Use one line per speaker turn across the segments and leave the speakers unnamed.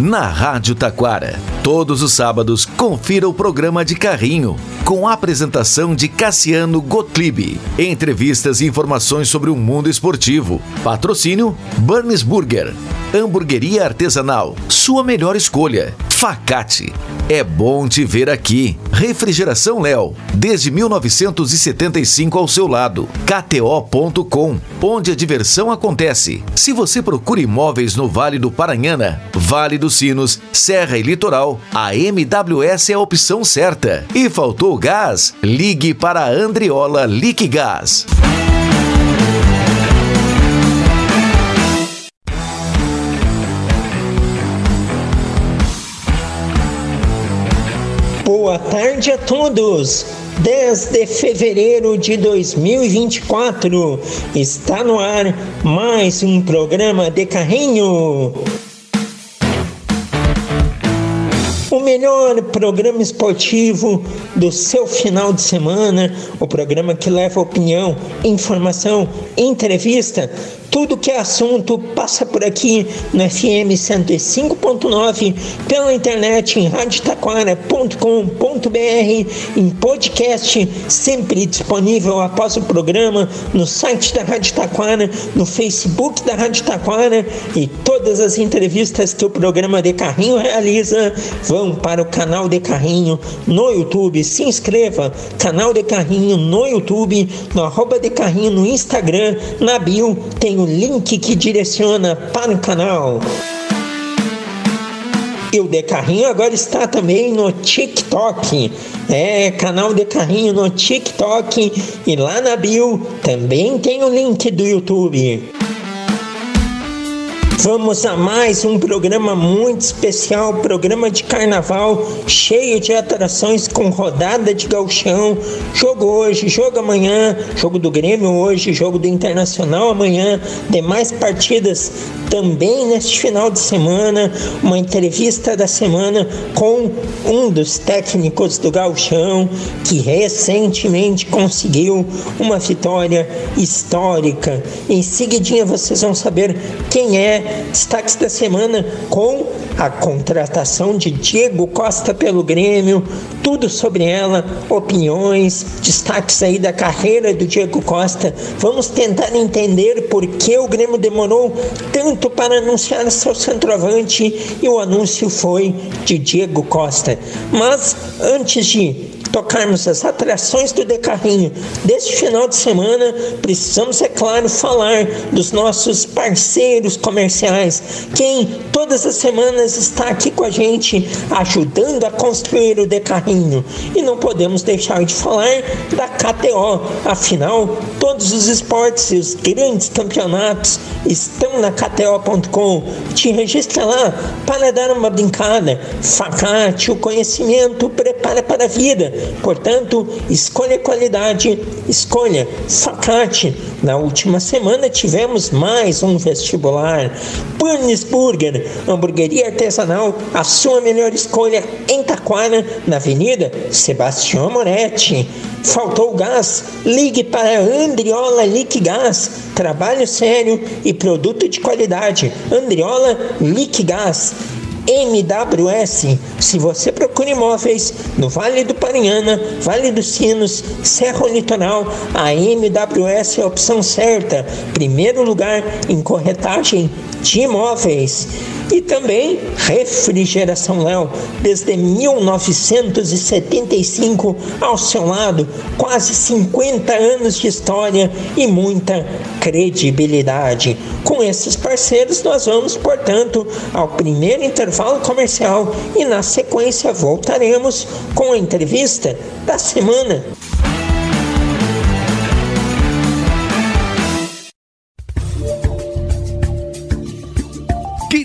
Na Rádio Taquara, todos os sábados, confira o programa de carrinho, com a apresentação de Cassiano Gottlieb. Entrevistas e informações sobre o mundo esportivo. Patrocínio Burns Burger. Hamburgueria artesanal, sua melhor escolha. Facate. É bom te ver aqui. Refrigeração Léo, desde 1975 ao seu lado. KTO.com, onde a diversão acontece. Se você procura imóveis no Vale do Paranhana, Vale dos Sinos, Serra e Litoral, a MWS é a opção certa. E faltou gás? Ligue para a Andriola Liquigás.
Boa tarde a todos. 10 de fevereiro de 2024 está no ar mais um programa de carrinho. Melhor programa esportivo do seu final de semana, o programa que leva opinião, informação, entrevista tudo que é assunto passa por aqui no FM 105.9, pela internet em radiotaquara.com.br, em podcast sempre disponível após o programa, no site da Rádio Taquara, no Facebook da Rádio Taquara e todas as entrevistas que o programa de carrinho realiza vão para o canal de carrinho no YouTube. Se inscreva, canal de carrinho no YouTube, no arroba de carrinho no Instagram, na bio tem o link que direciona para o canal. E o De Carrinho agora está também no TikTok. É, canal De Carrinho no TikTok. E lá na bio também tem o link do YouTube. Vamos a mais um programa muito especial, programa de carnaval, cheio de atrações com rodada de galchão, jogo hoje, jogo amanhã, jogo do Grêmio hoje, jogo do Internacional amanhã, demais partidas também neste final de semana, uma entrevista da semana com um dos técnicos do galchão que recentemente conseguiu uma vitória histórica. Em seguidinha vocês vão saber quem é Destaques da semana com a contratação de Diego Costa pelo Grêmio, tudo sobre ela, opiniões, destaques aí da carreira do Diego Costa. Vamos tentar entender por que o Grêmio demorou tanto para anunciar seu centroavante e o anúncio foi de Diego Costa. Mas antes de tocarmos as atrações do Decarrinho deste final de semana, precisamos, é claro, falar dos nossos parceiros comerciais, quem todas as semanas está aqui com a gente ajudando a construir o Decarrinho. E não podemos deixar de falar da KTO, afinal, todos os esportes e os grandes campeonatos estão na KTO.com. Te registra lá para dar uma brincada. Facate, o conhecimento prepara para a vida. Portanto, escolha qualidade, escolha Facate. Na última semana tivemos mais um vestibular. Burger, hamburgueria artesanal, a sua melhor escolha em Taquara, na Avenida Sebastião Moretti. Faltou gás? Ligue para Andriola Liquigás. Trabalho sério e produto de qualidade. Andriola Liquigás. MWS. Se você procura imóveis no Vale do Paranhana, Vale dos Sinos, Serra Litoral, a MWS é a opção certa. Primeiro lugar em corretagem de imóveis e também Refrigeração Léo, desde 1975 ao seu lado, quase 50 anos de história e muita credibilidade. Com esses parceiros, nós vamos, portanto, ao primeiro intervalo comercial e na sequência voltaremos com a entrevista da semana.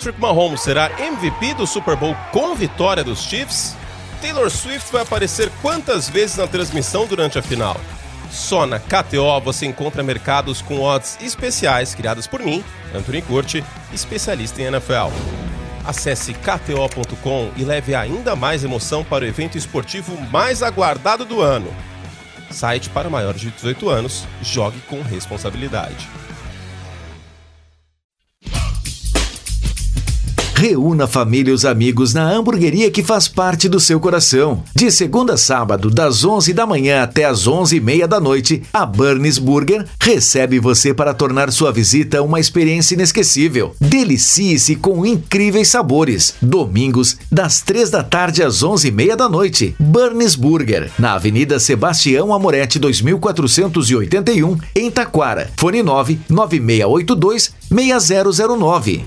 Patrick Mahomes será MVP do Super Bowl com vitória dos Chiefs? Taylor Swift vai aparecer quantas vezes na transmissão durante a final? Só na KTO você encontra mercados com odds especiais criados por mim, Anthony Curti, especialista em NFL. Acesse kto.com e leve ainda mais emoção para o evento esportivo mais aguardado do ano. Site para maiores de 18 anos, jogue com responsabilidade.
Reúna a família e os amigos na hamburgueria que faz parte do seu coração. De segunda a sábado, das 11 da manhã até as 11 e meia da noite, a Burns Burger recebe você para tornar sua visita uma experiência inesquecível. Delicie-se com incríveis sabores. Domingos, das 3 da tarde às 11 e meia da noite. Burns Burger, na Avenida Sebastião Amoretti 2481, em Taquara. Fone 9 9682 6009.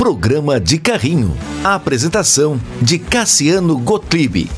Programa de Carrinho. A apresentação de Cassiano Gottlieb.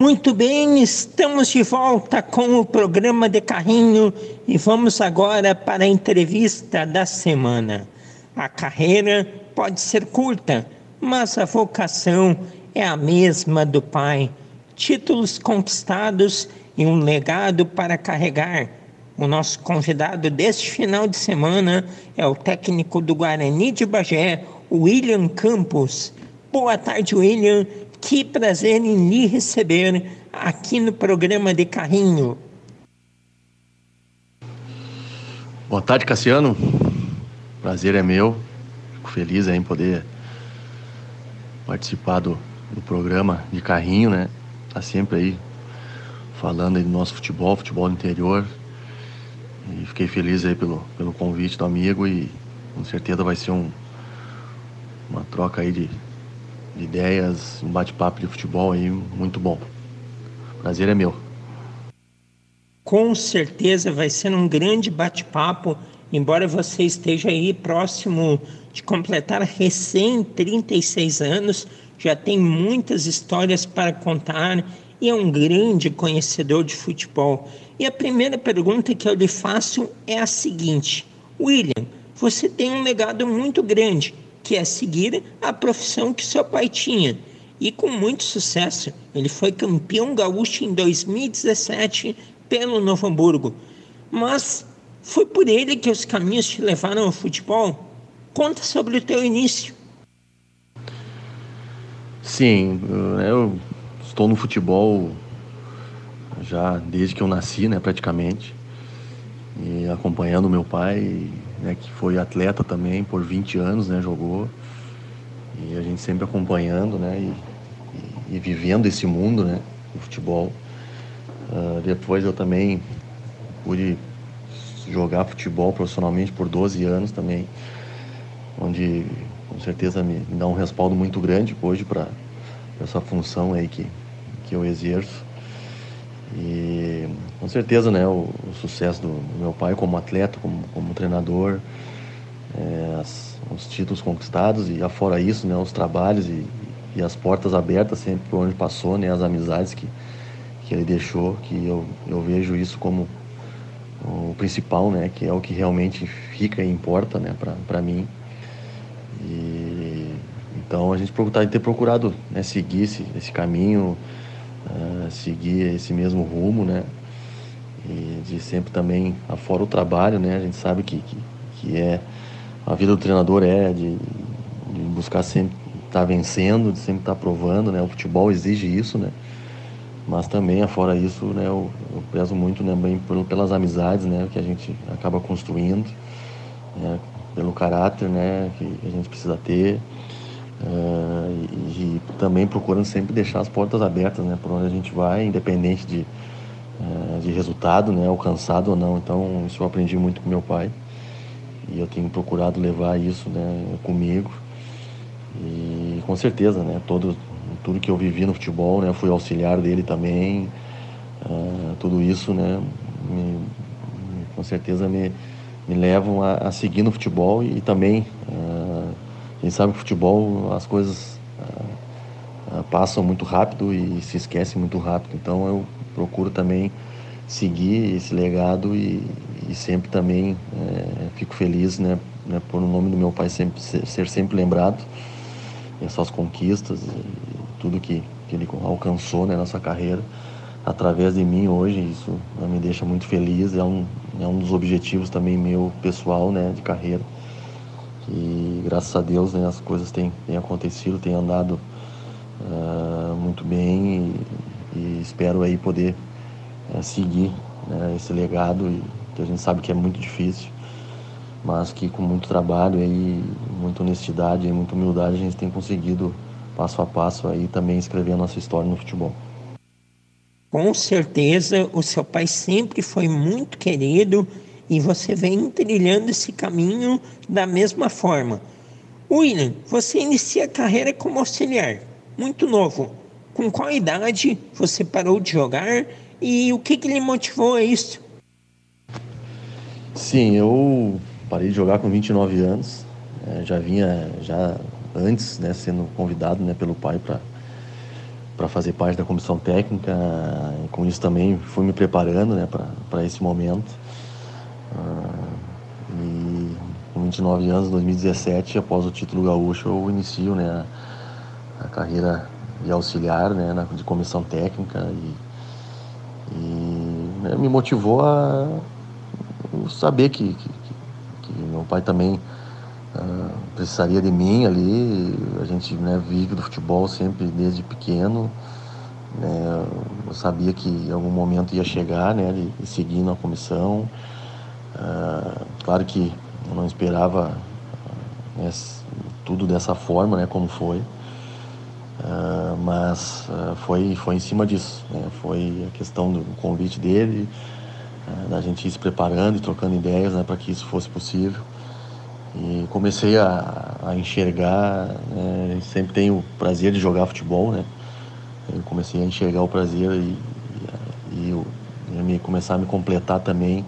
Muito bem, estamos de volta com o programa de carrinho e vamos agora para a entrevista da semana. A carreira pode ser curta, mas a vocação é a mesma do pai. Títulos conquistados e um legado para carregar o nosso convidado deste final de semana é o técnico do Guarani de Bagé, William Campos. Boa tarde, William. Que prazer em lhe receber aqui no programa de Carrinho.
Boa tarde, Cassiano. Prazer é meu. Fico feliz em poder participar do, do programa de Carrinho, né? Tá sempre aí falando aí do nosso futebol, futebol interior, e fiquei feliz aí pelo, pelo convite do amigo e com certeza vai ser um, uma troca aí de, de ideias, um bate-papo de futebol aí muito bom. Prazer é meu.
Com certeza vai ser um grande bate-papo, embora você esteja aí próximo de completar recém 36 anos, já tem muitas histórias para contar e é um grande conhecedor de futebol. E a primeira pergunta que eu lhe faço é a seguinte: William, você tem um legado muito grande, que é seguir a profissão que seu pai tinha. E com muito sucesso, ele foi campeão gaúcho em 2017 pelo Novo Hamburgo. Mas foi por ele que os caminhos te levaram ao futebol? Conta sobre o teu início.
Sim, eu estou no futebol já desde que eu nasci, né, praticamente. E acompanhando meu pai, né, que foi atleta também por 20 anos, né, jogou. E a gente sempre acompanhando, né, e, e, e vivendo esse mundo, né, do futebol. Uh, depois eu também pude jogar futebol profissionalmente por 12 anos também, onde com certeza me, me dá um respaldo muito grande hoje para essa função aí que, que eu exerço. E com certeza, né, o, o sucesso do, meu pai como atleta, como, como treinador, é, as, os títulos conquistados e afora isso, né, os trabalhos e, e as portas abertas sempre por onde passou, né, as amizades que, que ele deixou, que eu, eu vejo isso como o principal, né, que é o que realmente fica e importa, né, para mim. E então a gente tem ter procurado né, seguir esse, esse caminho, uh, seguir esse mesmo rumo, né, e de sempre também afora o trabalho, né, a gente sabe que, que, que é a vida do treinador é de, de buscar sempre estar tá vencendo, de sempre estar tá provando, né, o futebol exige isso, né, mas também, fora isso, né, eu, eu muito né, bem pelas amizades né, que a gente acaba construindo, né, pelo caráter né, que a gente precisa ter. Uh, e, e, também procurando sempre deixar as portas abertas né, por onde a gente vai, independente de, uh, de resultado né, alcançado ou não. Então, isso eu aprendi muito com meu pai e eu tenho procurado levar isso né, comigo. E com certeza, né, todo, tudo que eu vivi no futebol, né, fui auxiliar dele também. Uh, tudo isso, né, me, com certeza me, me levam a, a, seguir no futebol e, e também uh, gente sabe que futebol as coisas uh, passam muito rápido e se esquecem muito rápido. Então eu procuro também seguir esse legado e, e sempre também é, fico feliz, né, né, por o nome do meu pai sempre ser, ser sempre lembrado essas conquistas tudo que, que ele alcançou né, nessa carreira através de mim hoje. Isso me deixa muito feliz. É um, é um dos objetivos também meu pessoal né, de carreira. E graças a Deus né, as coisas têm, têm acontecido, têm andado uh, muito bem e, e, espero aí poder uh, seguir né, esse legado que a gente sabe que é muito difícil, mas que com muito trabalho e muita honestidade e muita humildade a gente tem conseguido passo a passo aí também escrever a nossa história no futebol.
Com certeza, o seu pai sempre foi muito querido e você vem trilhando esse caminho da mesma forma. William, você inicia a carreira como auxiliar, muito novo. Com qual idade você parou de jogar e o que, que lhe motivou a isso?
Sim, eu parei de jogar com 29 anos. É, já vinha já antes, né, sendo convidado né, pelo pai para para fazer parte da comissão técnica. Com isso também fui me preparando né, para esse momento. Uh, e com 29 anos, 2017, após o título gaúcho, eu inicio né, a, a carreira de auxiliar né, na, de comissão técnica e, e né, me motivou a saber que, que, que meu pai também Uh, precisaria de mim ali. A gente né, vive do futebol sempre desde pequeno. Né, eu sabia que em algum momento ia chegar, né, de, de seguir na comissão. Uh, claro que eu não esperava né, tudo dessa forma, né, como foi. Uh, mas uh, foi, foi em cima disso. Né? Foi a questão do convite dele, da gente ir se preparando e trocando ideias né, para que isso fosse possível. E comecei a, a enxergar, né, sempre tenho o prazer de jogar futebol, né? Eu comecei a enxergar o prazer e, e, eu, e me, começar a me completar também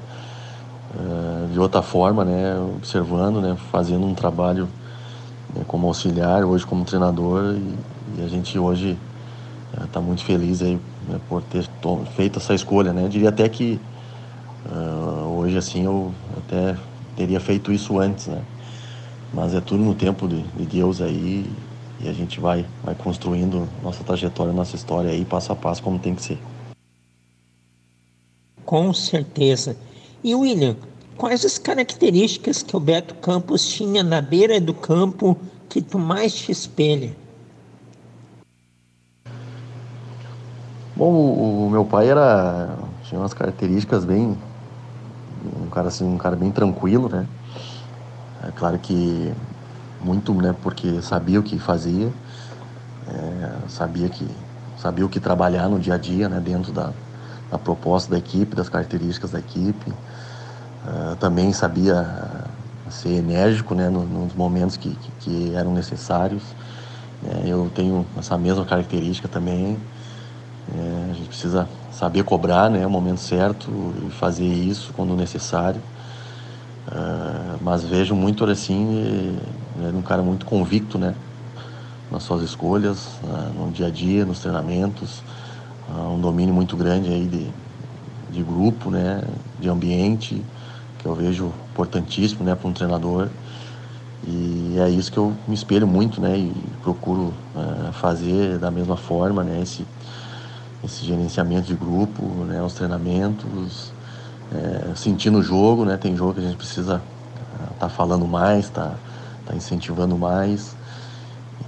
de outra forma, né? Observando, né? Fazendo um trabalho né, como auxiliar, hoje como treinador e, e a gente hoje está uh, muito feliz aí né, por ter feito essa escolha, né? Diria até que uh, hoje assim eu até teria feito isso antes, né? Mas é tudo no tempo de, de Deus aí e a gente vai, vai construindo nossa trajetória, nossa história aí passo a passo como tem que ser.
Com certeza. E William, quais as características que o Beto Campos tinha na beira do campo que tu mais te espelha?
Bom, o, meu pai era tinha umas características bem um cara assim, um cara bem tranquilo, né? É claro que muito, né, porque sabia o que fazia, é, sabia que sabia o que trabalhar no dia a dia, né, dentro da, da proposta da equipe, das características da equipe. É, também sabia ser enérgico né, nos momentos que, que, que eram necessários. É, eu tenho essa mesma característica também. É, a gente precisa saber cobrar né, o momento certo e fazer isso quando necessário. Uh, mas vejo muito assim, ele é um cara muito convicto né, nas suas escolhas, no dia a dia, nos treinamentos, um domínio muito grande aí de, de grupo, né, de ambiente, que eu vejo importantíssimo né, para um treinador. E é isso que eu me espelho muito né, e procuro fazer da mesma forma, né, esse, esse gerenciamento de grupo, né, os treinamentos, é, sentindo o jogo, né? Tem jogo que a gente precisa estar tá falando mais, tá, tá incentivando mais.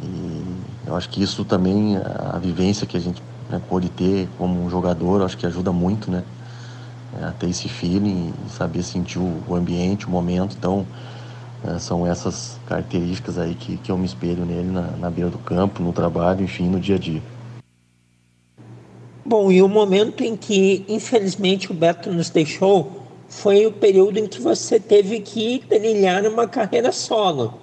E eu acho que isso também, a vivência que a gente né, pode ter como um jogador, acho que ajuda muito, né? É, ter esse feeling saber sentir o, o ambiente, o momento. Então, é, são essas características aí que, que eu me espelho nele na, na beira do campo, no trabalho, enfim, no dia a dia.
Bom, e o momento em que, infelizmente, o Beto nos deixou foi o período em que você teve que trilhar uma carreira solo,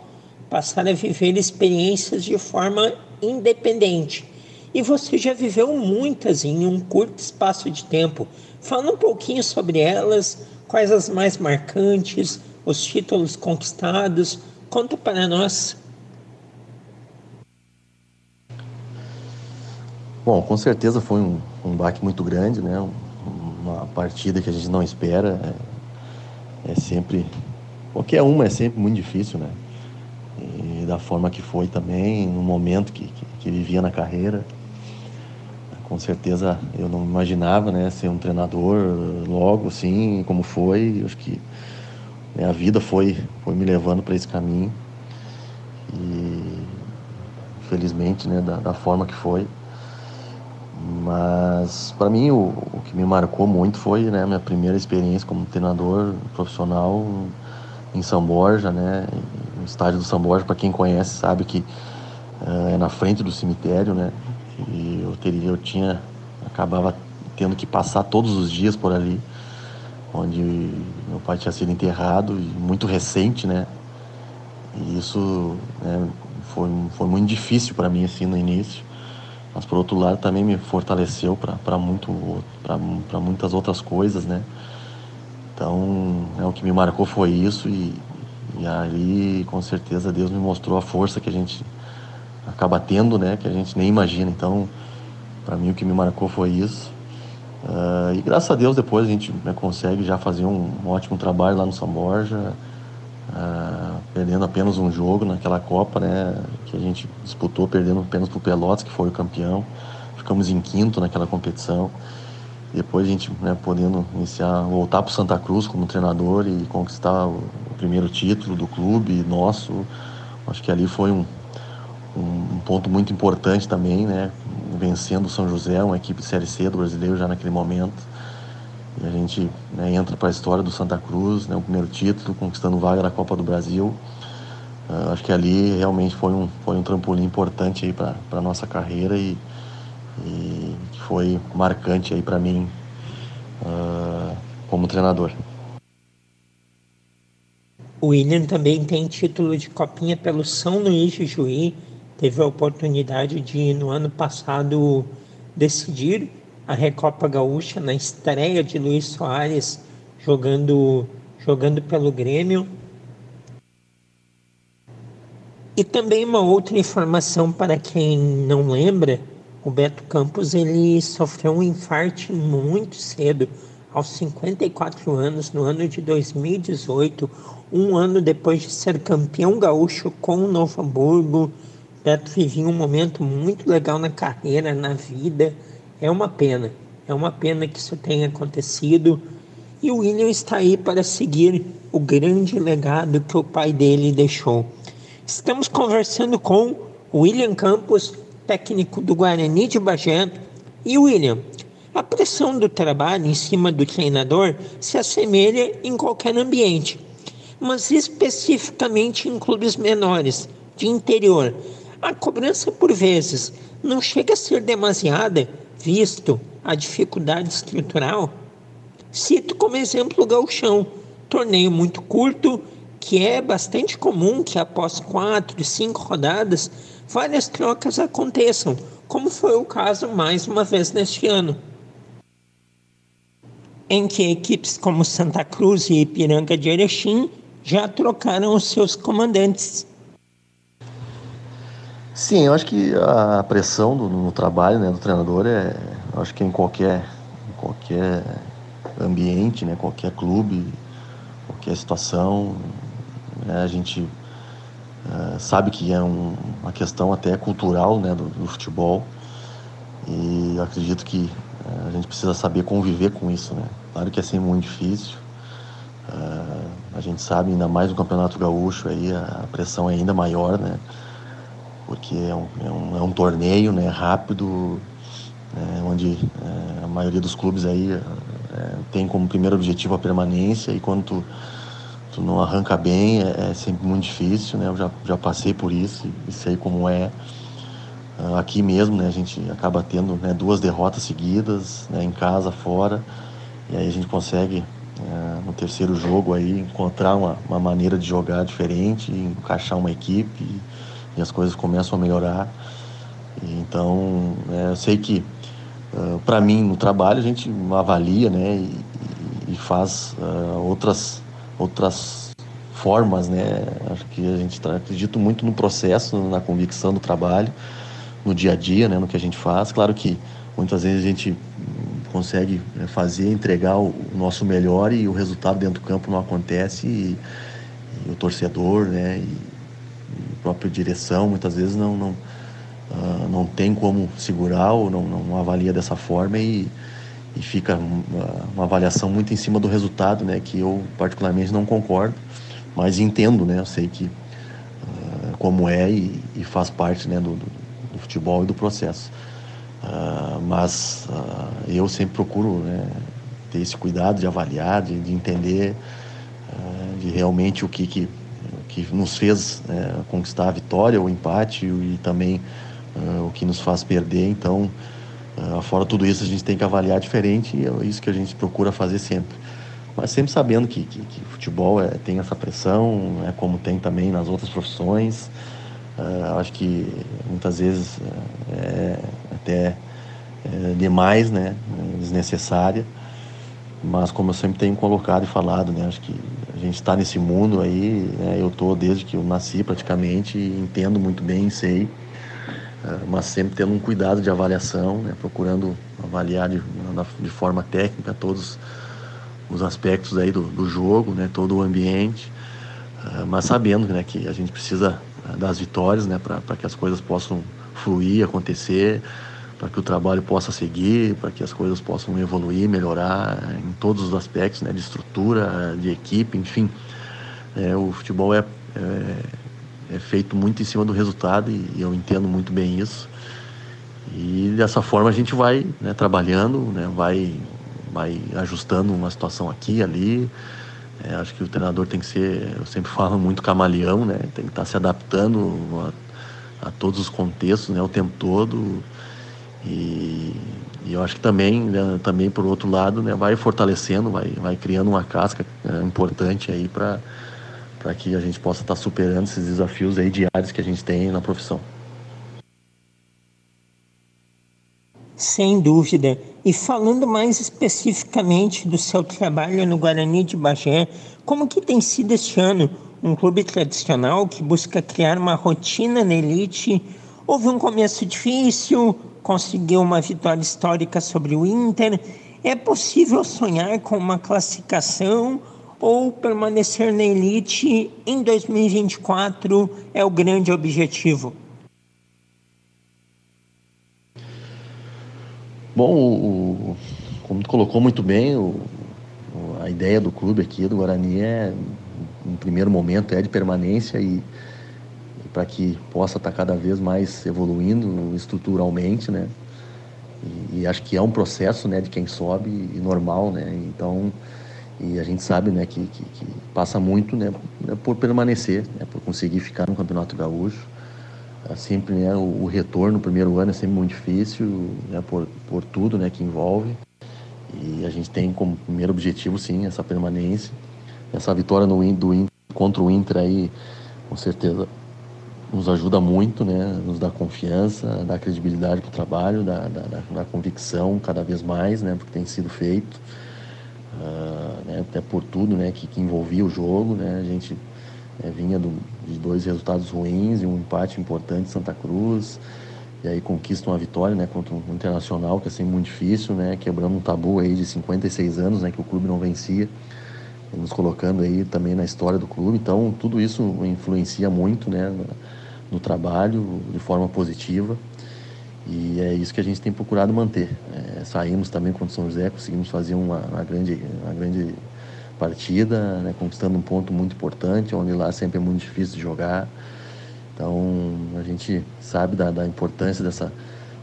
passar a viver experiências de forma independente. E você já viveu muitas em um curto espaço de tempo. Fala um pouquinho sobre elas, quais as mais marcantes, os títulos conquistados. Conta para nós.
Bom, com certeza foi um, um baque muito grande, né? Uma partida que a gente não espera. É, é sempre. Qualquer uma é sempre muito difícil, né? E da forma que foi também, no momento que, que, que vivia na carreira. Com certeza eu não imaginava né, ser um treinador logo assim, como foi. Acho que né, a vida foi, foi me levando para esse caminho. E felizmente, né, da, da forma que foi. Mas para mim o, o, que me marcou muito foi né, minha primeira experiência como treinador profissional em São Borja, né, no estádio do São Borja, para quem conhece sabe que uh, é na frente do cemitério, né, e eu teria, eu tinha, acabava tendo que passar todos os dias por ali, onde meu pai tinha sido enterrado e muito recente, né, e isso né, foi, foi muito difícil para mim assim no início. Mas por outro lado também me fortaleceu para muito para muitas outras coisas né? Então é o que me marcou foi isso e, e ali com certeza Deus me mostrou a força que a gente acaba tendo né que a gente nem imagina então para mim o que me marcou foi isso uh, e graças a Deus depois a gente né, consegue já fazer um, um, ótimo trabalho lá no São Borja uh, perdendo apenas um jogo naquela Copa, né, que a gente disputou, perdendo apenas para o Pelotas, que foi o campeão. Ficamos em quinto naquela competição. Depois a gente né, podendo iniciar, voltar para Santa Cruz como treinador e conquistar o, o, primeiro título do clube nosso. Acho que ali foi um, um, ponto muito importante também, né, vencendo o São José, uma equipe Série C do brasileiro já naquele momento e a gente né, entra para a história do Santa Cruz, né, o primeiro título, conquistando vaga da Copa do Brasil. Uh, acho que ali realmente foi um, foi um trampolim importante para a nossa carreira e, e foi marcante para mim uh, como treinador.
O William também tem título de copinha pelo São Luís de Juí. Teve a oportunidade de, no ano passado, decidir a Recopa Gaúcha na estreia de Luiz Soares jogando, jogando pelo Grêmio. E também uma outra informação para quem não lembra, o Beto Campos ele sofreu um infarto muito cedo, aos 54 anos, no ano de 2018, um ano depois de ser campeão gaúcho com o Novo Hamburgo. Beto vivia um momento muito legal na carreira, na vida é uma pena, é uma pena que isso tenha acontecido. E o William está aí para seguir o grande legado que o pai dele deixou. Estamos conversando com William Campos, técnico do Guarani de Bagé. E William, a pressão do trabalho em cima do treinador se assemelha em qualquer ambiente, mas especificamente em clubes menores, de interior. A cobrança, por vezes, não chega a ser demasiada visto a dificuldade estrutural, cito como exemplo o gauchão, torneio muito curto que é bastante comum que após quatro, cinco rodadas, várias trocas aconteçam, como foi o caso mais uma vez neste ano. Em que equipes como Santa Cruz e Ipiranga de Erechim já trocaram os seus comandantes.
Sim, eu acho que a pressão do, no trabalho né, do treinador é, acho que em qualquer, em qualquer ambiente, né, qualquer clube, qualquer situação, né, a gente uh, sabe que é um, uma questão até cultural né, do, do futebol e acredito que uh, a gente precisa saber conviver com isso, né. Claro que é sempre muito difícil, uh, a gente sabe ainda mais no Campeonato Gaúcho aí a pressão é ainda maior, né porque é um, é um, é um torneio né, rápido, é, onde é, a maioria dos clubes aí é, tem como primeiro objetivo a permanência e quando tu, tu não arranca bem é, é, sempre muito difícil, né? Eu já, já passei por isso e sei como é. Ah, aqui mesmo, né, a gente acaba tendo né, duas derrotas seguidas, né, em casa, fora, e aí a gente consegue é, no terceiro jogo aí encontrar uma, uma maneira de jogar diferente, encaixar uma equipe e as coisas começam a melhorar. então, é, eu sei que uh, para mim no trabalho a gente avalia, né, e, e faz uh, outras outras formas, né? Acho que a gente tá, acredito muito no processo, na convicção do trabalho, no dia a dia, né, no que a gente faz. Claro que muitas vezes a gente consegue né, fazer, entregar o, nosso melhor e o resultado dentro do campo não acontece e, e o torcedor, né, e, própria direção muitas vezes não não, uh, não tem como segurar ou não, não avalia dessa forma e, e fica uma, uma, avaliação muito em cima do resultado, né? Que eu particularmente não concordo, mas entendo, né? Eu sei que uh, como é e, e, faz parte, né? Do, do, do, futebol e do processo. Uh, mas eu sempre procuro né, ter esse cuidado de avaliar, de, de entender de realmente o que, que que nos fez é, conquistar a vitória, o empate e também uh, o que nos faz perder. Então, uh, fora tudo isso, a gente tem que avaliar diferente e é isso que a gente procura fazer sempre. Mas sempre sabendo que, que, que futebol é, tem essa pressão, é como tem também nas outras profissões. Uh, acho que muitas vezes é até é demais, né, desnecessária. Mas como eu sempre tenho colocado e falado, né, acho que gente está nesse mundo aí, né, eu tô desde que eu nasci praticamente, entendo muito bem, sei, uh, mas sempre tendo um cuidado de avaliação, né, procurando avaliar de, de forma técnica todos os aspectos aí do, do jogo, né, todo o ambiente, uh, mas sabendo né, que a gente precisa das vitórias né, para que as coisas possam fluir, acontecer, para que o trabalho possa seguir, para que as coisas possam evoluir, melhorar em todos os aspectos, né, de estrutura, de equipe, enfim. É, o futebol é, é, é, feito muito em cima do resultado e, e, eu entendo muito bem isso. E dessa forma a gente vai né, trabalhando, né, vai, vai ajustando uma situação aqui ali. É, acho que o treinador tem que ser, eu sempre falo muito camaleão, né, tem que estar se adaptando a, a todos os contextos né, o tempo todo e, e, eu acho que também, né, também por outro lado, né, vai fortalecendo, vai, vai criando uma casca é, importante aí para para que a gente possa estar tá superando esses desafios aí diários que a gente tem na profissão.
Sem dúvida. E falando mais especificamente do seu trabalho no Guarani de Bagé, como que tem sido este ano um clube tradicional que busca criar uma rotina na elite? Houve um começo difícil, conseguiu uma vitória histórica sobre o Inter. É possível sonhar com uma classificação ou permanecer na elite em 2024 é o grande objetivo?
Bom, o, como tu colocou muito bem, o, a ideia do clube aqui do Guarani é, no primeiro momento, é de permanência e para que possa estar tá cada vez mais evoluindo estruturalmente, né? E, e, acho que é um processo, né, de quem sobe e normal, né? Então, e a gente sabe, né, que, que, que passa muito, né, né, por permanecer, né, por conseguir ficar no Campeonato Gaúcho. É sempre, né, o, o, retorno no primeiro ano é sempre muito difícil, né, por, por tudo, né, que envolve. E a gente tem como primeiro objetivo, sim, essa permanência. Essa vitória no do contra o Inter aí, com certeza nos ajuda muito, né? Nos dá confiança, dá credibilidade para o trabalho, dá, dá, dá, convicção cada vez mais, né? Porque tem sido feito, uh, né? até por tudo, né? Que, que envolvia o jogo, né? A gente é, vinha do, de dois resultados ruins e um empate importante em Santa Cruz e aí conquista uma vitória, né? Contra um Internacional que é sempre muito difícil, né? Quebrando um tabu aí de 56 anos, né? Que o clube não vencia nos colocando aí também na história do clube. Então, tudo isso influencia muito, né, no trabalho de forma positiva. E é isso que a gente tem procurado manter. É, saímos também contra o São José, conseguimos fazer uma, uma, grande, uma grande partida, né, conquistando um ponto muito importante, onde lá sempre é muito difícil de jogar. Então a gente sabe da, da importância dessa,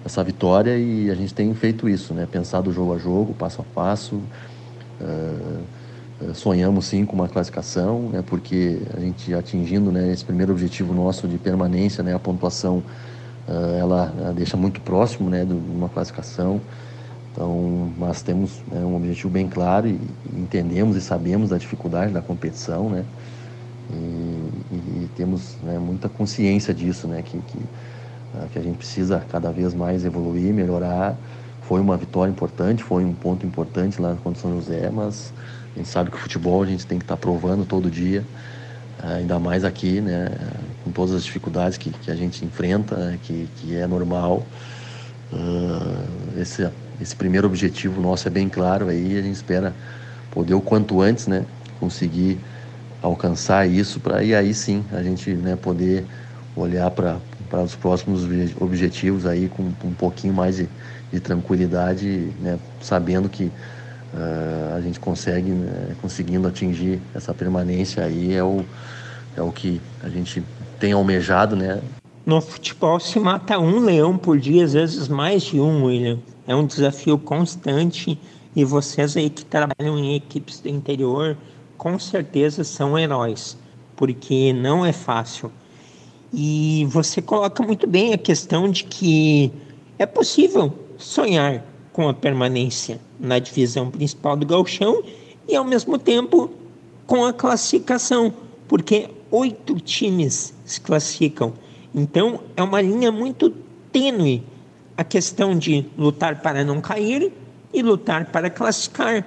dessa vitória e a gente tem feito isso, né, pensado jogo a jogo, passo a passo. Uh, sonhamos sim com uma classificação, né, porque a gente atingindo né, esse primeiro objetivo nosso de permanência, né, a pontuação uh, ela, ela, deixa muito próximo né, de uma classificação. Então, mas temos né, um objetivo bem claro e, entendemos e sabemos da dificuldade da competição, né, e, e, temos né, muita consciência disso, né, que, que, uh, que a gente precisa cada vez mais evoluir, melhorar. Foi uma vitória importante, foi um ponto importante lá contra São José, mas a gente sabe que o futebol a gente tem que estar tá provando todo dia, ainda mais aqui, né, com todas as dificuldades que, que a gente enfrenta, que, que é normal. Uh, esse, esse primeiro objetivo nosso é bem claro aí, a gente espera poder o quanto antes, né, conseguir alcançar isso para e aí sim a gente né, poder olhar para para os próximos objetivos aí com, com um pouquinho mais de, de tranquilidade, né, sabendo que uh, a gente consegue, né, conseguindo atingir essa permanência aí é o, é o que a gente tem almejado, né?
No futebol se mata um leão por dia, às vezes mais de um, William. É um desafio constante e vocês aí que trabalham em equipes do interior, com certeza são heróis, porque não é fácil. E você coloca muito bem a questão de que é possível sonhar com a permanência na divisão principal do Gauchão e ao mesmo tempo com a classificação, porque oito times se classificam. Então é uma linha muito tênue a questão de lutar para não cair e lutar para classificar.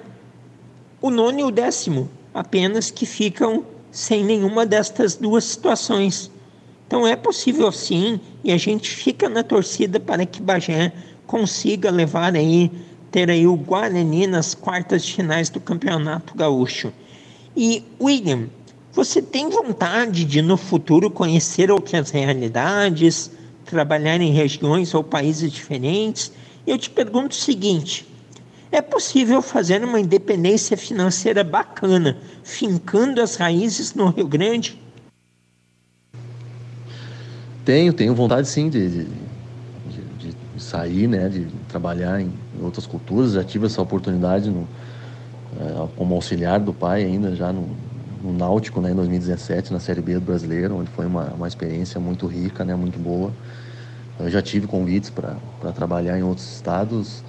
O nono e o décimo apenas que ficam sem nenhuma destas duas situações. Então é possível sim, e a gente fica na torcida para que Bagé consiga levar aí, ter aí o Guarani nas quartas de finais do Campeonato Gaúcho. E William, você tem vontade de no futuro conhecer outras realidades, trabalhar em regiões ou países diferentes? Eu te pergunto o seguinte: é possível fazer uma independência financeira bacana, fincando as raízes no Rio Grande?
Tenho, tenho vontade sim de, de, de, sair, né, de trabalhar em outras culturas. Já tive essa oportunidade no, é, como auxiliar do pai ainda já no, no Náutico, né, em 2017, na Série B do Brasileiro, onde foi uma, uma experiência muito rica, né, muito boa. Eu já tive convites para trabalhar em outros estados,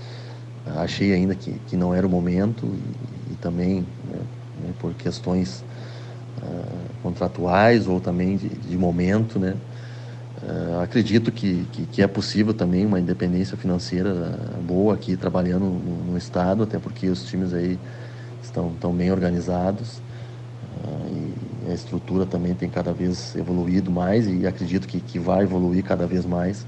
achei ainda que, que não era o momento e, e também né, né, por questões uh, contratuais ou também de, de momento, né, Uh, acredito que, que, que, é possível também uma independência financeira boa aqui trabalhando no, no estado, até porque os times aí estão, estão bem organizados uh, e a estrutura também tem cada vez evoluído mais e acredito que, que vai evoluir cada vez mais.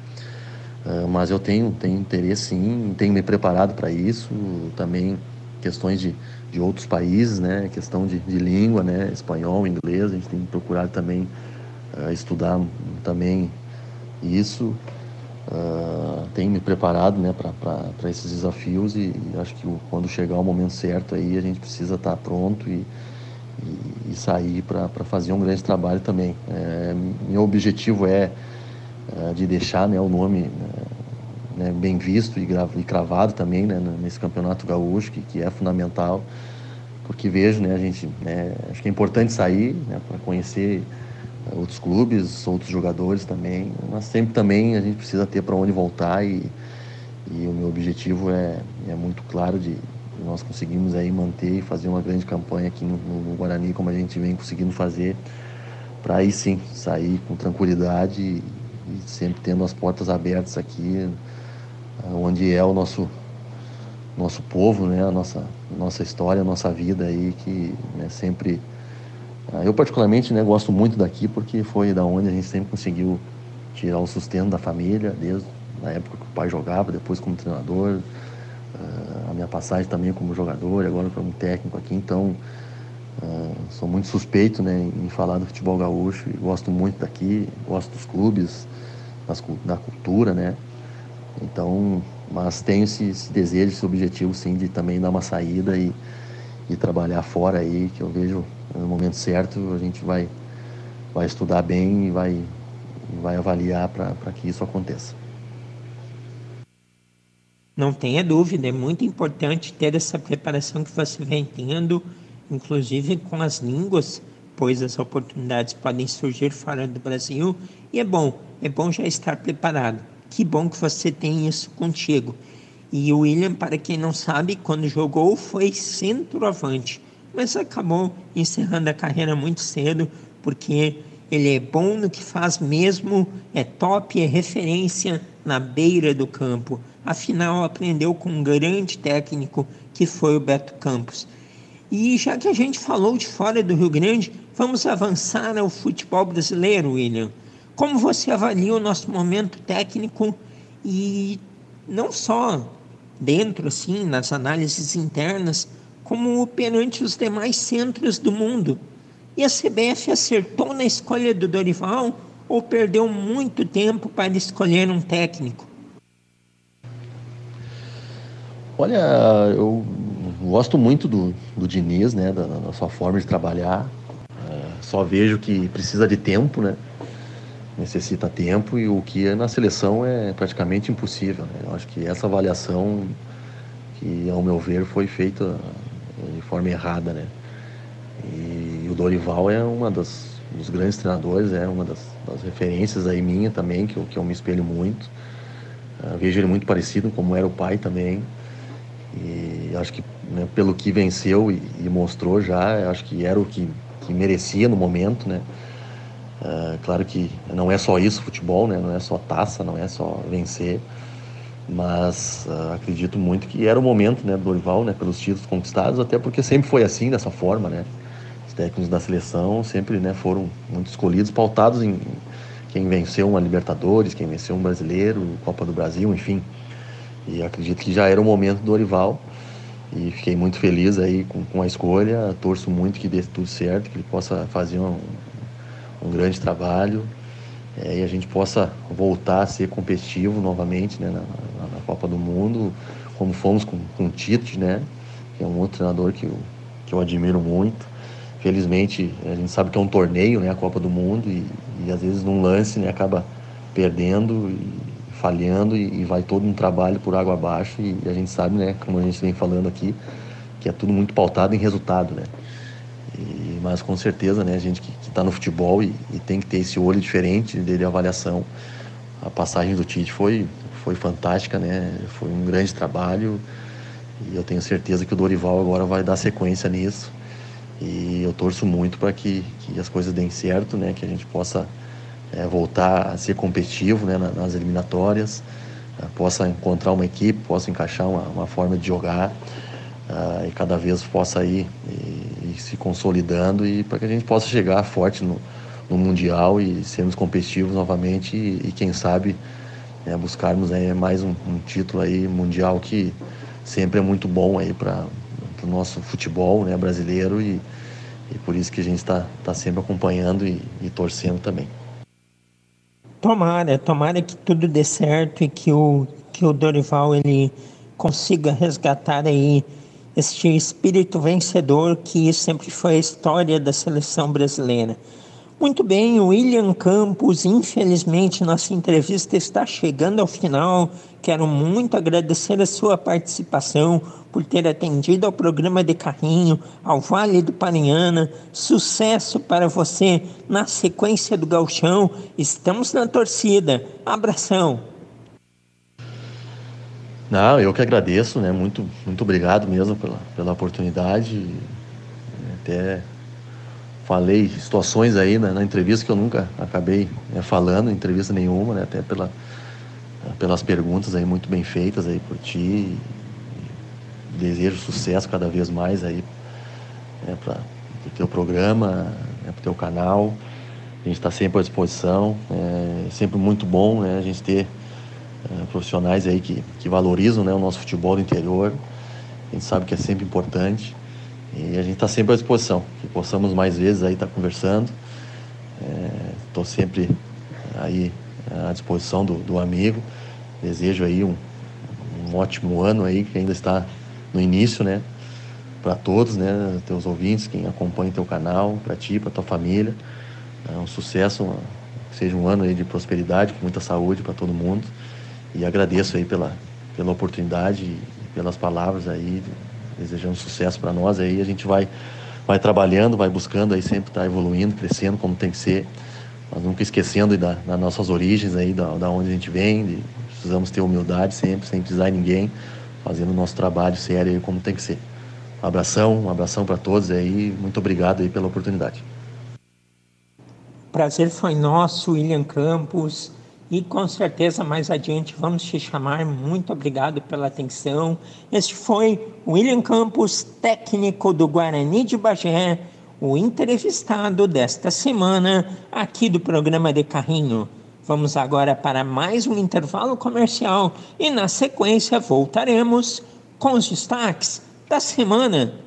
Uh, mas eu tenho, tenho interesse sim, tenho me preparado para isso, também questões de, de outros países, né, questão de, de língua, né, espanhol, inglês, a gente tem procurado também estudar também isso uh, tem me preparado né, para esses desafios e, e, acho que quando chegar o momento certo aí a gente precisa estar tá pronto e, e, e sair para fazer um grande trabalho também. É, meu objetivo é, é, de deixar né, o nome né, né bem visto e, e cravado também né, nesse campeonato gaúcho, que, que é fundamental, porque vejo, né, a gente, né, acho que é importante sair né, para conhecer outros clubes, outros jogadores também, mas sempre também a gente precisa ter para onde voltar e, e o meu objetivo é, é muito claro de, nós conseguimos aí manter e fazer uma grande campanha aqui no, no Guarani, como a gente vem conseguindo fazer, para aí sim sair com tranquilidade e, e, sempre tendo as portas abertas aqui, onde é o nosso nosso povo, né, a nossa nossa história, a nossa vida aí que né, sempre eu particularmente né, gosto muito daqui porque foi da onde a gente sempre conseguiu tirar o sustento da família, desde a época que o pai jogava, depois como treinador, a minha passagem também como jogador, agora como técnico aqui, então uh, sou muito suspeito né, em falar do futebol gaúcho e gosto muito daqui, gosto dos clubes, das, da cultura, né? Então, mas tenho esse, esse, desejo, esse objetivo sim de também dar uma saída e, e trabalhar fora aí, que eu vejo no momento certo a gente vai, vai estudar bem e vai, vai avaliar para que isso aconteça.
Não tenha dúvida, é muito importante ter essa preparação que você vem tendo, inclusive com as línguas, pois as oportunidades podem surgir fora do Brasil e é bom, é bom já estar preparado. Que bom que você tem isso contigo. E o William, para quem não sabe, quando jogou foi centroavante, mas acabou encerrando a carreira muito cedo, porque ele é bom no que faz mesmo, é top, é referência na beira do campo. Afinal, aprendeu com um grande técnico que foi o Beto Campos. E já que a gente falou de fora do Rio Grande, vamos avançar ao futebol brasileiro, William. Como você avalia o nosso momento técnico e não só dentro, assim, nas análises internas, como perante os demais centros do mundo? E a CBF acertou na escolha do Dorival ou perdeu muito tempo para escolher um técnico?
Olha, eu gosto muito do, do Diniz, né, da, da sua forma de trabalhar. É, só vejo que precisa de tempo, né? Necessita tempo e o que é na seleção é praticamente impossível. Né? Eu acho que essa avaliação, que ao meu ver foi feita de forma errada, né? E o Dorival é uma das dos grandes treinadores, é uma das, das referências aí minha também, que eu, que eu me espelho muito. Uh, vejo ele muito parecido como era o pai também. E acho que né, pelo que venceu e, e, mostrou já, acho que era o que, que merecia no momento, né? Uh, claro que não é só isso futebol, né? Não é só taça, não é só vencer, mas uh, acredito muito que era o momento, né, do Dorival, né, pelos títulos conquistados, até porque sempre foi assim dessa forma, né? Os técnicos da seleção sempre, né, foram muito escolhidos, pautados em quem venceu uma Libertadores, quem venceu um Brasileiro, Copa do Brasil, enfim. E acredito que já era o momento do Orival. E fiquei muito feliz aí com, com a escolha. Torço muito que dê tudo certo, que ele possa fazer um, um grande trabalho é, e a gente possa voltar a ser competitivo novamente né, na, na, Copa do Mundo, como fomos com, com o Tite, né, que é um outro treinador que eu, que eu admiro muito. Felizmente, a gente sabe que é um torneio, né, a Copa do Mundo, e, e às vezes num lance né, acaba perdendo e falhando e, e, vai todo um trabalho por água abaixo e, e, a gente sabe, né, como a gente vem falando aqui, que é tudo muito pautado em resultado, né. Mas com certeza, né, a gente que está no futebol e, e, tem que ter esse olho diferente dele avaliação. A passagem do Tite foi foi fantástica, né? Foi um grande trabalho e eu tenho certeza que o Dorival agora vai dar sequência nisso. E eu torço muito para que, que as coisas deem certo, né? Que a gente possa é, voltar a ser competitivo né, nas eliminatórias, uh, possa encontrar uma equipe, possa encaixar uma, uma forma de jogar uh, e cada vez possa ir se consolidando e para que a gente possa chegar forte no, no Mundial e sermos competitivos novamente e, e quem sabe né, buscarmos aí mais um, um, título aí mundial que sempre é muito bom aí para o nosso futebol né, brasileiro e, e por isso que a gente está tá sempre acompanhando e, e torcendo também.
Tomara, tomara que tudo dê certo e que o, que o Dorival ele consiga resgatar aí este espírito vencedor que sempre foi a história da seleção brasileira. Muito bem, William Campos, infelizmente nossa entrevista está chegando ao final. Quero muito agradecer a sua participação por ter atendido ao programa de carrinho, ao Vale do Paranhana. Sucesso para você na sequência do Galchão. Estamos na torcida. Abração.
Não, eu que agradeço, né? Muito, muito obrigado mesmo pela, pela oportunidade. Até falei situações aí na, na entrevista que eu nunca acabei né, falando, entrevista nenhuma, né? Até pela, pelas perguntas aí muito bem feitas aí por ti. Desejo sucesso cada vez mais aí né, para o teu programa, né, para o teu canal. A gente está sempre à disposição. É sempre muito bom né, a gente ter é, profissionais aí que, que valorizam né, o nosso futebol do interior. A gente sabe que é sempre importante. E a gente está sempre à disposição. Que possamos mais vezes aí estar tá conversando. Estou é, sempre aí à disposição do, do amigo. Desejo aí um, um ótimo ano aí que ainda está no início, né? Para todos, né? Teus ouvintes, quem acompanha teu canal, para ti, para tua família. É um sucesso, uma, seja um ano aí de prosperidade, com muita saúde para todo mundo. E agradeço aí pela, pela oportunidade e pelas palavras aí, desejando sucesso para nós aí. A gente vai, vai trabalhando, vai buscando aí sempre estar tá evoluindo, crescendo como tem que ser. Mas nunca esquecendo da, das nossas origens aí, da, da onde a gente vem, de, precisamos ter humildade sempre, sem precisar de ninguém, fazendo o nosso trabalho sério aí como tem que ser. Um abração, um abração para todos aí, muito obrigado aí pela oportunidade.
Prazer foi nosso, William Campos, e com certeza mais adiante vamos te chamar. Muito obrigado pela atenção. Este foi William Campos, técnico do Guarani de Bagé, o entrevistado desta semana aqui do programa de Carrinho. Vamos agora para mais um intervalo comercial e na sequência voltaremos com os destaques da semana.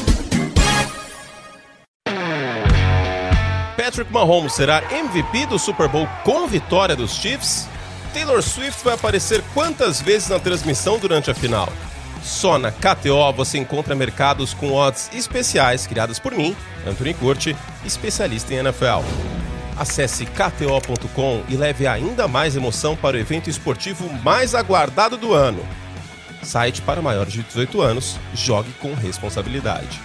Patrick Mahomes será MVP do Super Bowl com vitória dos Chiefs? Taylor Swift vai aparecer quantas vezes na transmissão durante a final? Só na KTO você encontra mercados com odds especiais criados por mim, Anthony Curti, especialista em NFL. Acesse kto.com e leve ainda mais emoção para o evento esportivo mais aguardado do ano. Site para maiores de 18 anos, jogue com responsabilidade.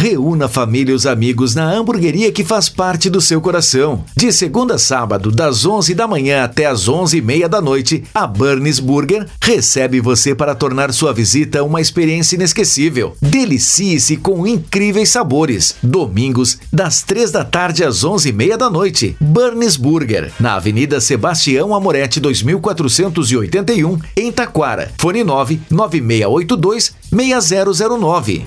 Reúna a família e os amigos na hamburgueria que faz parte do seu coração. De segunda a sábado, das 11 da manhã até as 11 e meia da noite, a Burns Burger recebe você para tornar sua visita uma experiência inesquecível. Delicie-se com incríveis sabores. Domingos, das 3 da tarde às 11 e meia da noite. Burns Burger, na Avenida Sebastião Amoretti 2481, em Taquara. Fone 9 9682 6009.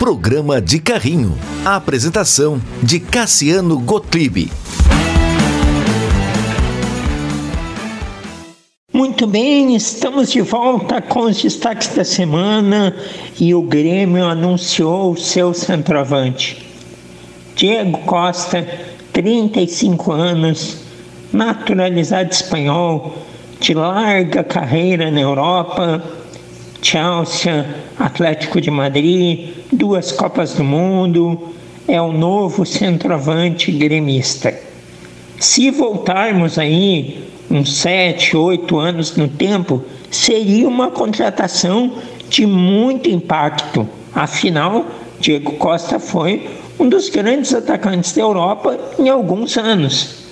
Programa de Carrinho. A apresentação de Cassiano Gottlieb.
Muito bem, estamos de volta com os destaques da semana e o Grêmio anunciou o seu centroavante. Diego Costa, 35 anos, naturalizado espanhol, de larga carreira na Europa, Chelsea, Atlético de Madrid, duas Copas do Mundo, é o novo centroavante gremista. Se voltarmos aí uns sete, oito anos no tempo, seria uma contratação de muito impacto. Afinal, Diego Costa foi um dos grandes atacantes da Europa em alguns anos.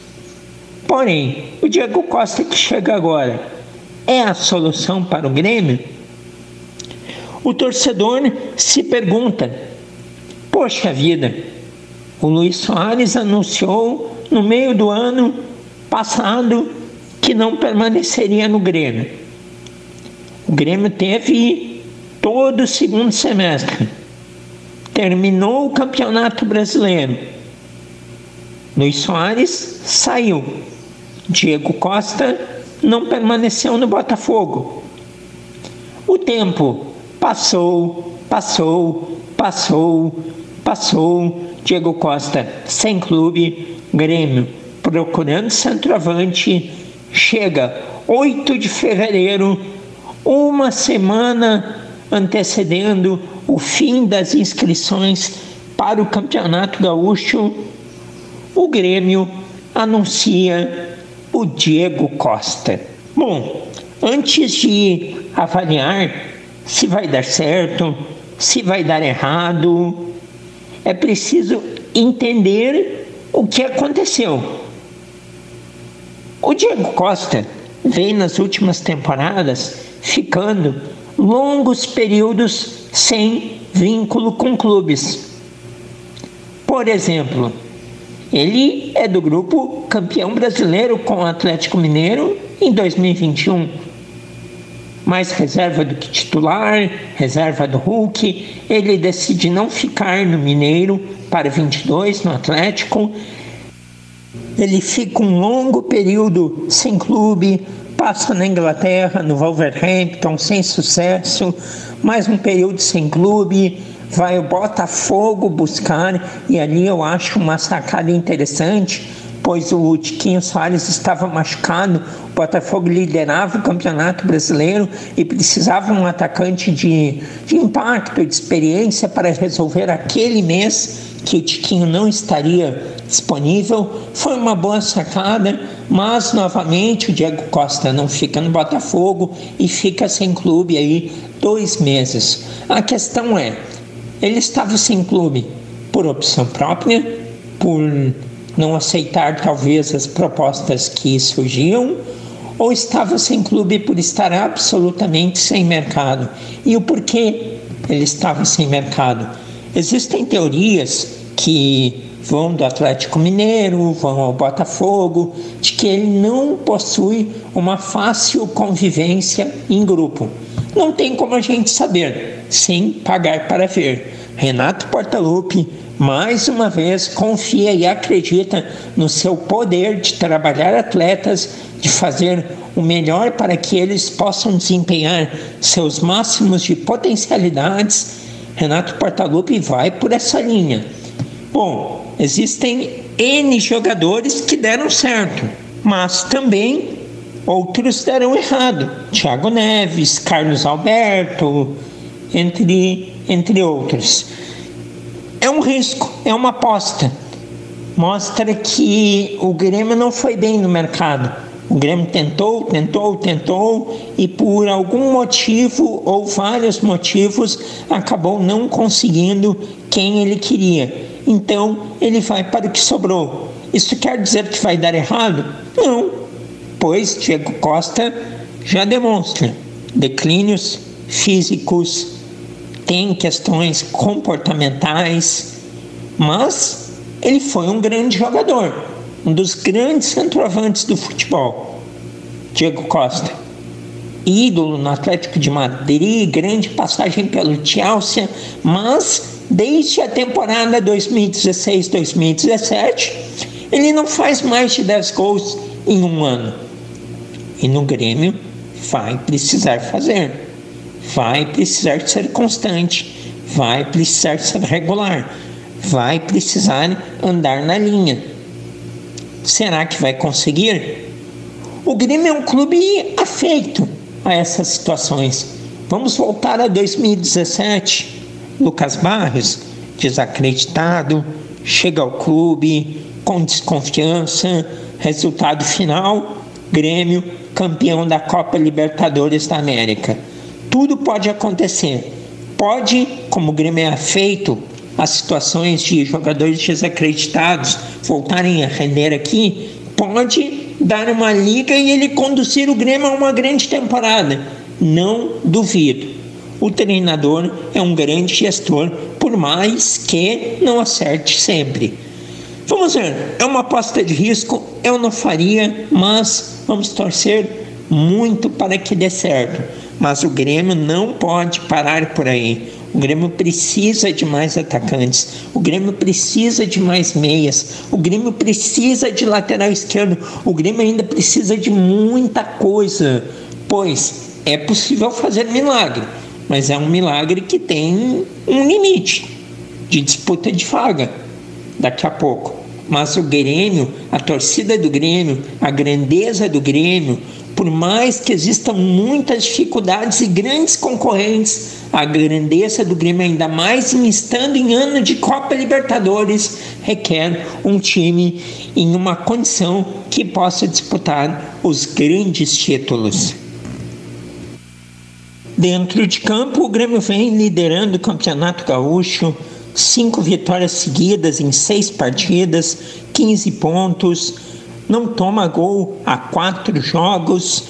Porém, o Diego Costa que chega agora é a solução para o Grêmio? O torcedor se pergunta: Poxa vida, o Luiz Soares anunciou no meio do ano passado que não permaneceria no Grêmio. O Grêmio teve todo o segundo semestre, terminou o Campeonato Brasileiro. Luiz Soares saiu. Diego Costa não permaneceu no Botafogo. O tempo passou, passou, passou, passou. Diego Costa sem clube, Grêmio procurando centroavante. Chega 8 de fevereiro, uma semana antecedendo o fim das inscrições para o Campeonato Gaúcho, o Grêmio anuncia o Diego Costa. Bom, antes de avaliar se vai dar certo, se vai dar errado, é preciso entender o que aconteceu. O Diego Costa vem nas últimas temporadas ficando longos períodos sem vínculo com clubes. Por exemplo, ele é do grupo campeão brasileiro com o Atlético Mineiro em 2021. Mais reserva do que titular, reserva do Hulk. Ele decide não ficar no Mineiro para 22 no Atlético. Ele fica um longo período sem clube, passa na Inglaterra, no Wolverhampton, sem sucesso, mais um período sem clube, vai o Botafogo buscar, e ali eu acho uma sacada interessante, pois o Tiquinho Soares estava machucado, o Botafogo liderava o Campeonato Brasileiro e precisava um atacante de, de impacto, de experiência para resolver aquele mês que o Tiquinho não estaria disponível. Foi uma boa sacada, mas novamente o Diego Costa não fica no Botafogo e fica sem clube aí dois meses. A questão é, ele estava sem clube por opção própria, por não aceitar talvez as propostas que surgiam, ou estava sem clube por estar absolutamente sem mercado. E o porquê ele estava sem mercado? Existem teorias que vão do Atlético Mineiro, vão ao Botafogo, de que ele não possui uma fácil convivência em grupo. Não tem como a gente saber, sem pagar para ver. Renato Portaluppi, mais uma vez, confia e acredita no seu poder de trabalhar atletas, de fazer o melhor para que eles possam desempenhar seus máximos de potencialidades. Renato Portaluppi vai por essa linha. Bom, existem N jogadores que deram certo, mas também outros deram errado. Thiago Neves, Carlos Alberto, entre, entre outros. É um risco, é uma aposta. Mostra que o Grêmio não foi bem no mercado. O Grêmio tentou, tentou, tentou e por algum motivo ou vários motivos acabou não conseguindo quem ele queria. Então ele vai para o que sobrou. Isso quer dizer que vai dar errado? Não, pois Diego Costa já demonstra declínios físicos, tem questões comportamentais, mas ele foi um grande jogador, um dos grandes centroavantes do futebol, Diego Costa. ídolo no Atlético de Madrid, grande passagem pelo Chelsea, mas desde a temporada 2016-2017 ele não faz mais de 10 gols em um ano. E no Grêmio vai precisar fazer, vai precisar ser constante, vai precisar ser regular, vai precisar andar na linha. Será que vai conseguir? O Grêmio é um clube afeito a essas situações. Vamos voltar a 2017. Lucas Barros, desacreditado, chega ao clube com desconfiança. Resultado final: Grêmio campeão da Copa Libertadores da América. Tudo pode acontecer. Pode, como o Grêmio é afeito as situações de jogadores desacreditados voltarem a render aqui, pode dar uma liga e ele conduzir o Grêmio a uma grande temporada. Não duvido. O treinador é um grande gestor, por mais que não acerte sempre. Vamos ver, é uma aposta de risco, eu não faria, mas vamos torcer muito para que dê certo. Mas o Grêmio não pode parar por aí. O Grêmio precisa de mais atacantes. O Grêmio precisa de mais meias. O Grêmio precisa de lateral esquerdo. O Grêmio ainda precisa de muita coisa. Pois é possível fazer milagre, mas é um milagre que tem um limite de disputa de vaga daqui a pouco. Mas o Grêmio, a torcida do Grêmio, a grandeza do Grêmio, por mais que existam muitas dificuldades e grandes concorrentes, a grandeza do Grêmio, ainda mais estando em ano de Copa Libertadores, requer um time em uma condição que possa disputar os grandes títulos. Dentro de campo, o Grêmio vem liderando o Campeonato Gaúcho, cinco vitórias seguidas em seis partidas, 15 pontos não toma gol há quatro jogos,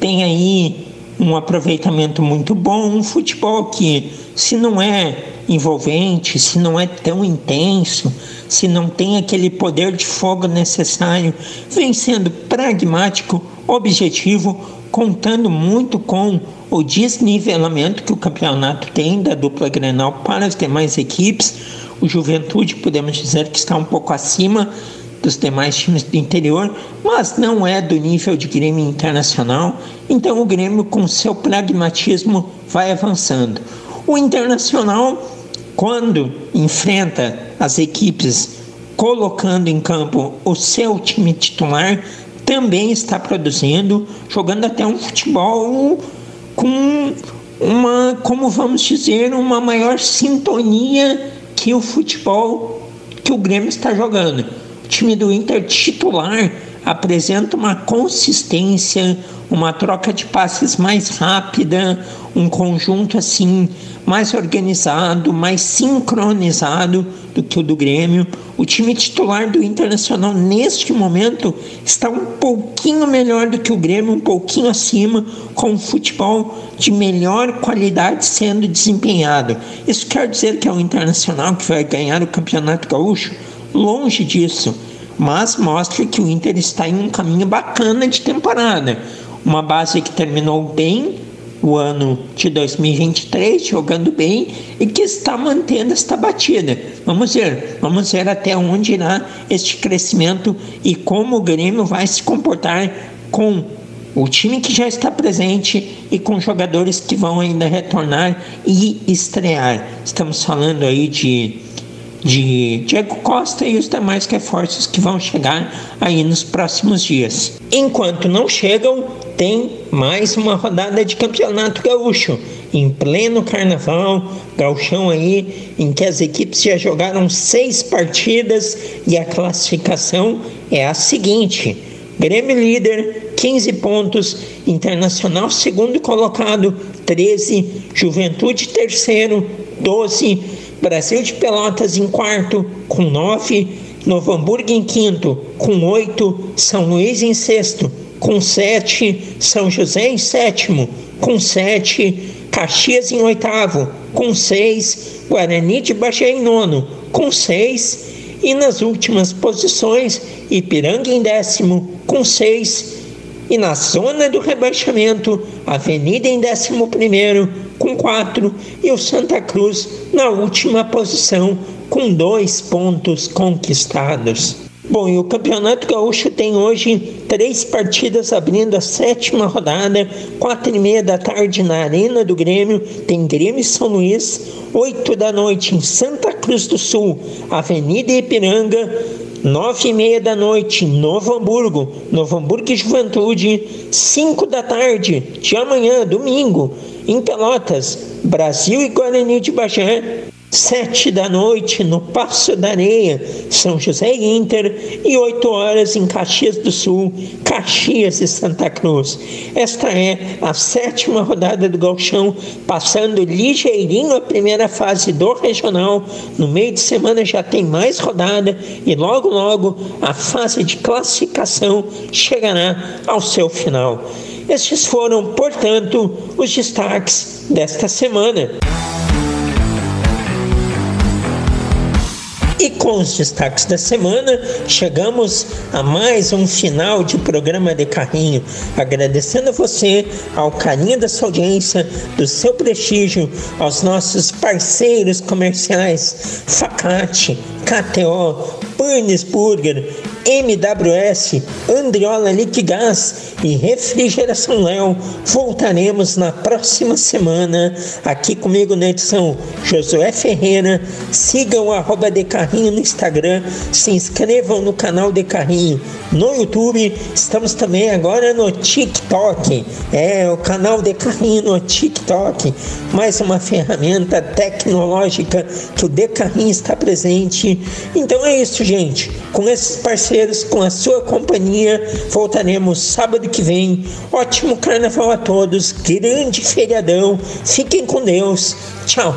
tem aí um aproveitamento muito bom, um futebol que, se não é envolvente, se não é tão intenso, se não tem aquele poder de fogo necessário, vem sendo pragmático, objetivo, contando muito com o desnivelamento que o campeonato tem da dupla Grenal para as demais equipes. O Juventude, podemos dizer que está um pouco acima dos demais times do interior, mas não é do nível de Grêmio internacional. Então o Grêmio, com seu pragmatismo, vai avançando. O internacional, quando enfrenta as equipes colocando em campo o seu time titular, também está produzindo, jogando até um futebol com uma, como vamos dizer, uma maior sintonia que o futebol que o Grêmio está jogando time do Inter titular apresenta uma consistência, uma troca de passes mais rápida, um conjunto assim mais organizado, mais sincronizado do que o do Grêmio. O time titular do Internacional neste momento está um pouquinho melhor do que o Grêmio, um pouquinho acima, com um futebol de melhor qualidade sendo desempenhado. Isso quer dizer que é o Internacional que vai ganhar o Campeonato Gaúcho? Longe disso, mas mostra que o Inter está em um caminho bacana de temporada. Uma base que terminou bem o ano de 2023, jogando bem e que está mantendo esta batida. Vamos ver, vamos ver até onde irá este crescimento e como o Grêmio vai se comportar com o time que já está presente e com jogadores que vão ainda retornar e estrear. Estamos falando aí de de Diego Costa e os demais reforços que vão chegar aí nos próximos dias. Enquanto não chegam, tem mais uma rodada de campeonato gaúcho. Em pleno carnaval, gauchão aí, em que as equipes já jogaram seis partidas e a classificação é a seguinte: Grêmio líder, 15 pontos, Internacional segundo colocado, 13, Juventude terceiro, 12, Brasil de Pelotas em quarto, com nove, Novo Hamburgo em quinto, com oito, São Luís em sexto, com sete, São José em sétimo, com sete, Caxias em oitavo, com seis, Guarani de Bagé em nono, com seis, e nas últimas posições, Ipiranga em décimo, com seis, E na zona do rebaixamento, Avenida em 11 com 4 e o Santa Cruz na última posição com dois pontos conquistados. Bom, e o Campeonato Gaúcho tem hoje três partidas abrindo a sétima rodada, quatro e meia da tarde na Arena do Grêmio, tem Grêmio São Luís, oito da noite em Santa Cruz do Sul, Avenida Ipiranga, nove e meia da noite em Novo Hamburgo, Novo Hamburgo e Juventude, cinco da tarde de amanhã, domingo, em Pelotas, Brasil e Guarani de Bagé, sete da noite no Passo da Areia, São José e Inter, e oito horas em Caxias do Sul, Caxias e Santa Cruz. Esta é a sétima rodada do Galchão, passando ligeirinho a primeira fase do regional. No meio de semana já tem mais rodada e logo logo a fase de classificação chegará ao seu final. Estes foram, portanto, os destaques desta semana. E com os destaques da semana, chegamos a mais um final de programa de carrinho. Agradecendo a você, ao carinho da sua audiência, do seu prestígio, aos nossos parceiros comerciais, Facate, KTO, Burnes Burger, MWS, Andriola Liquigás e Refrigeração Léo. Voltaremos na próxima semana. Aqui comigo na edição Josué Ferreira. Sigam o arroba de carrinho no Instagram. Se inscrevam no canal de carrinho no YouTube. Estamos também agora no TikTok. É, o canal de carrinho no TikTok. Mais uma ferramenta tecnológica que o De Carrinho está presente. Então é isso, gente. Com esses parceiros parceiros, com a sua companhia. Voltaremos sábado que vem. Ótimo carnaval a todos, grande feriadão. Fiquem com Deus. Tchau.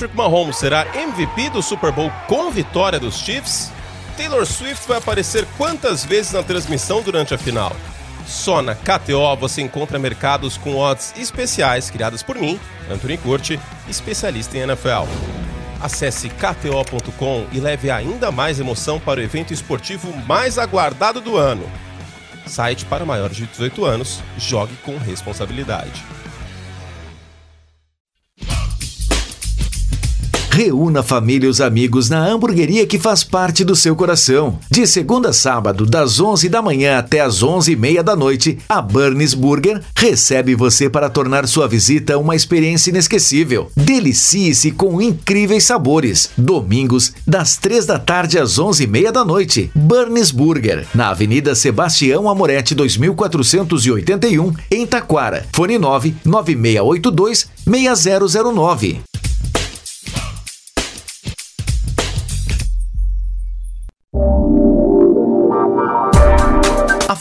Patrick Mahomes será MVP do Super Bowl com vitória dos Chiefs? Taylor Swift vai aparecer quantas vezes na transmissão durante a final? Só na KTO você encontra mercados com odds especiais criadas por mim, Anthony Curti, especialista em NFL. Acesse kto.com e leve ainda mais emoção para o evento esportivo mais aguardado do ano. Site para maiores de 18 anos, jogue com responsabilidade.
Reúna família e os amigos na hamburgueria que faz parte do seu coração. De segunda a sábado, das 11 da manhã até as 11 e meia da noite, a Burns Burger recebe você para tornar sua visita uma experiência inesquecível. Delicie-se com incríveis sabores. Domingos, das 3 da tarde às 11 e meia da noite. Burns Burger, na Avenida Sebastião Amorete 2481, em Taquara. Fone 9 9682 6009.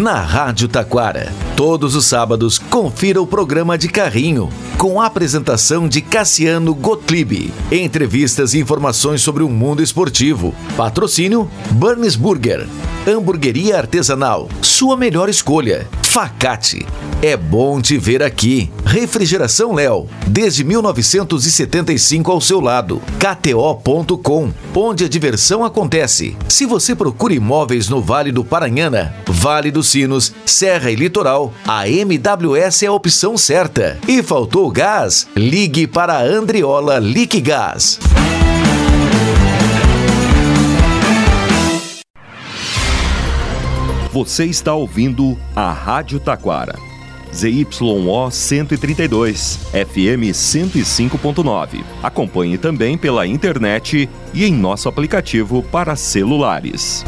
Na Rádio Taquara, todos os sábados, confira o programa de carrinho, com a apresentação de Cassiano Gottlieb. Entrevistas e informações sobre o mundo esportivo. Patrocínio Burns Burger. Hamburgueria artesanal, sua melhor escolha. Facate. É bom te ver aqui. Refrigeração Léo, desde 1975 ao seu lado. KTO.com, onde a diversão acontece. Se você procura imóveis no Vale do Paranhana, Vale dos Sinos, Serra e Litoral, a MWS é a opção certa. E faltou gás? Ligue para a Andriola Liquigás.
Você está ouvindo a Rádio Taquara. ZYO 132, FM 105.9. Acompanhe também pela internet e em nosso aplicativo para celulares.